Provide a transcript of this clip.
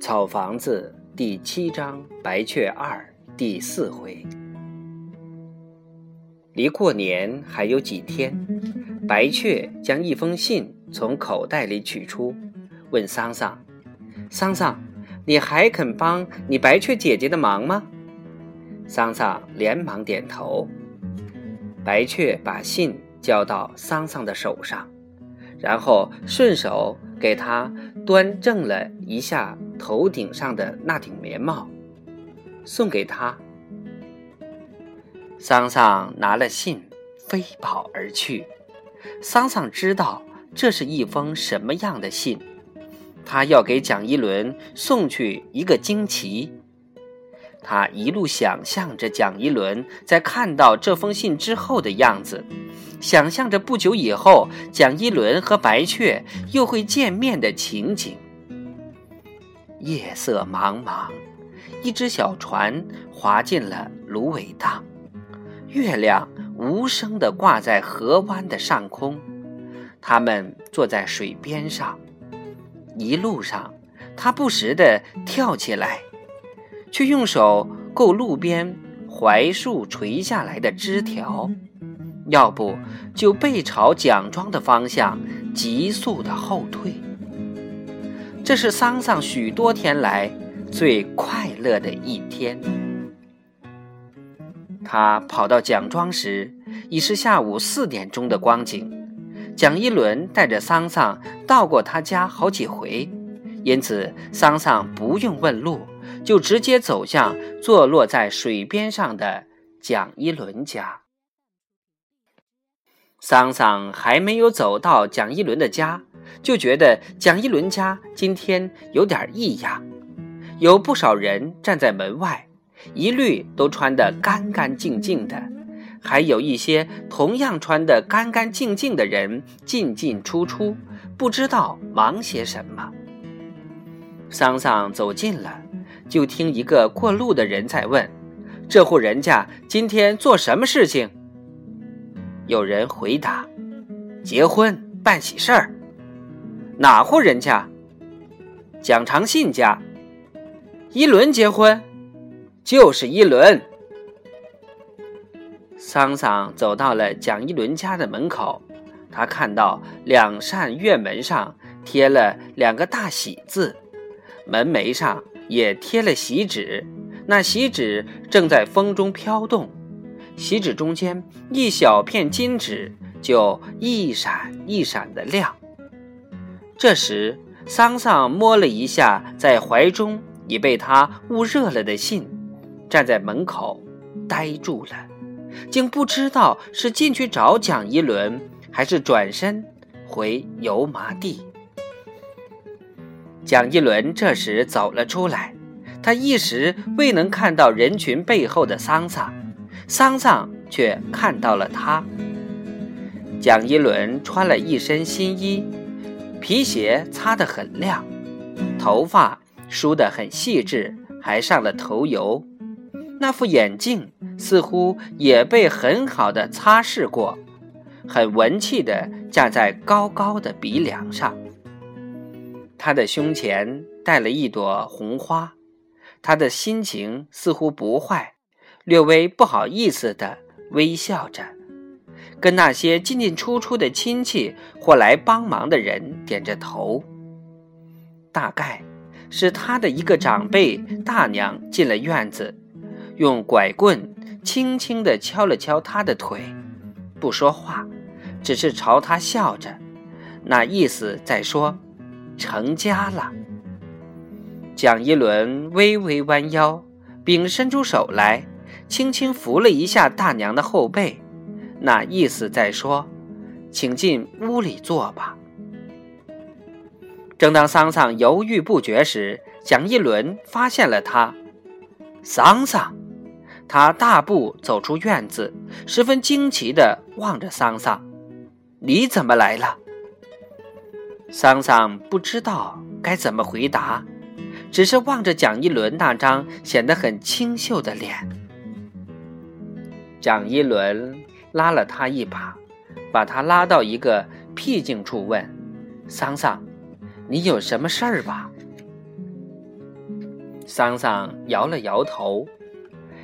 草房子第七章白雀二第四回。离过年还有几天，白雀将一封信从口袋里取出，问桑桑：“桑桑，你还肯帮你白雀姐姐的忙吗？”桑桑连忙点头。白雀把信交到桑桑的手上，然后顺手给他端正了一下。头顶上的那顶棉帽，送给他。桑桑拿了信，飞跑而去。桑桑知道这是一封什么样的信，他要给蒋一伦送去一个惊奇。他一路想象着蒋一伦在看到这封信之后的样子，想象着不久以后蒋一伦和白雀又会见面的情景。夜色茫茫，一只小船划进了芦苇荡，月亮无声地挂在河湾的上空。他们坐在水边上，一路上，他不时地跳起来，却用手够路边槐树垂下来的枝条，要不就背朝蒋庄的方向急速地后退。这是桑桑许多天来最快乐的一天。他跑到蒋庄时，已是下午四点钟的光景。蒋一伦带着桑桑到过他家好几回，因此桑桑不用问路，就直接走向坐落在水边上的蒋一伦家。桑桑还没有走到蒋一伦的家。就觉得蒋一伦家今天有点异样，有不少人站在门外，一律都穿得干干净净的，还有一些同样穿得干干净净的人进进出出，不知道忙些什么。桑桑走近了，就听一个过路的人在问：“这户人家今天做什么事情？”有人回答：“结婚办喜事儿。”哪户人家？蒋长信家。一轮结婚，就是一轮。桑桑走到了蒋一轮家的门口，他看到两扇院门上贴了两个大喜字，门楣上也贴了喜纸，那喜纸正在风中飘动，喜纸中间一小片金纸就一闪一闪的亮。这时，桑桑摸了一下在怀中已被他捂热了的信，站在门口呆住了，竟不知道是进去找蒋一伦，还是转身回油麻地。蒋一伦这时走了出来，他一时未能看到人群背后的桑桑，桑桑却看到了他。蒋一伦穿了一身新衣。皮鞋擦得很亮，头发梳得很细致，还上了头油。那副眼镜似乎也被很好的擦拭过，很文气地架在高高的鼻梁上。他的胸前戴了一朵红花，他的心情似乎不坏，略微不好意思地微笑着。跟那些进进出出的亲戚或来帮忙的人点着头，大概是他的一个长辈大娘进了院子，用拐棍轻轻地敲了敲他的腿，不说话，只是朝他笑着，那意思在说成家了。蒋一伦微微弯腰，并伸出手来，轻轻扶了一下大娘的后背。那意思在说，请进屋里坐吧。正当桑桑犹豫不决时，蒋一伦发现了他。桑桑，他大步走出院子，十分惊奇地望着桑桑：“你怎么来了？”桑桑不知道该怎么回答，只是望着蒋一伦那张显得很清秀的脸。蒋一伦。拉了他一把，把他拉到一个僻静处，问：“桑桑，你有什么事儿吧？”桑桑摇了摇头。